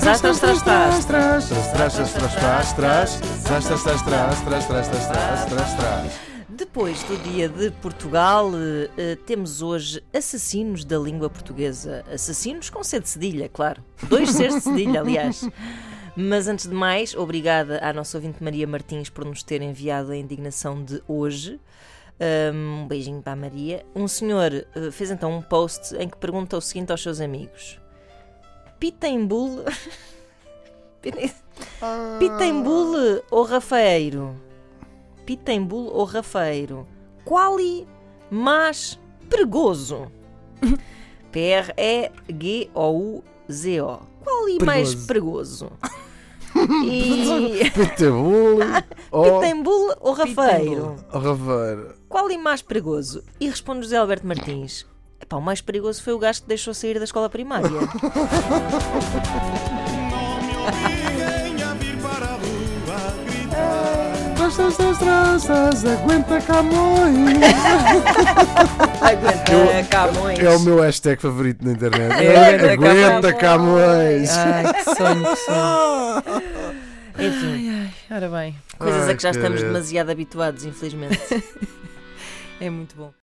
Tras, tras, tras, tras. Tras, tras, tras, tras, tras, tras, tras, tras, tras, tras, tras, tras, tras, tras, tras, tras, tras. Depois do Dia de Portugal, eh, eh, temos hoje assassinos da língua portuguesa. Assassinos com C de cedilha, claro. Dois Cs de cedilha, aliás. Mas antes de mais, obrigada à nossa ouvinte Maria Martins por nos ter enviado a indignação de hoje. Um beijinho para a Maria. Um senhor eh, fez então um post em que pergunta o seguinte aos seus amigos: Pitembul. Pitembul ou Rafeiro? Pitembul ou Rafeiro? Quali mais perigoso? P-R-E-G-O-U-Z-O. Quali mais perigoso? E. Pitbull ou Pitembul ou Rafeiro? Raveiro. Qual e mais perigoso? E responde José Alberto Martins. Epá, o mais perigoso foi o gajo que deixou sair da escola primária. Tras, tras, tras, aguenta Camões. Aguenta, Camões. É o meu hashtag favorito na internet. É, Aguenta Camões. Ai, que sonho, que sonho. Enfim, Ai, ora bem, coisas a que já Ai, estamos demasiado habituados, infelizmente. é muito bom.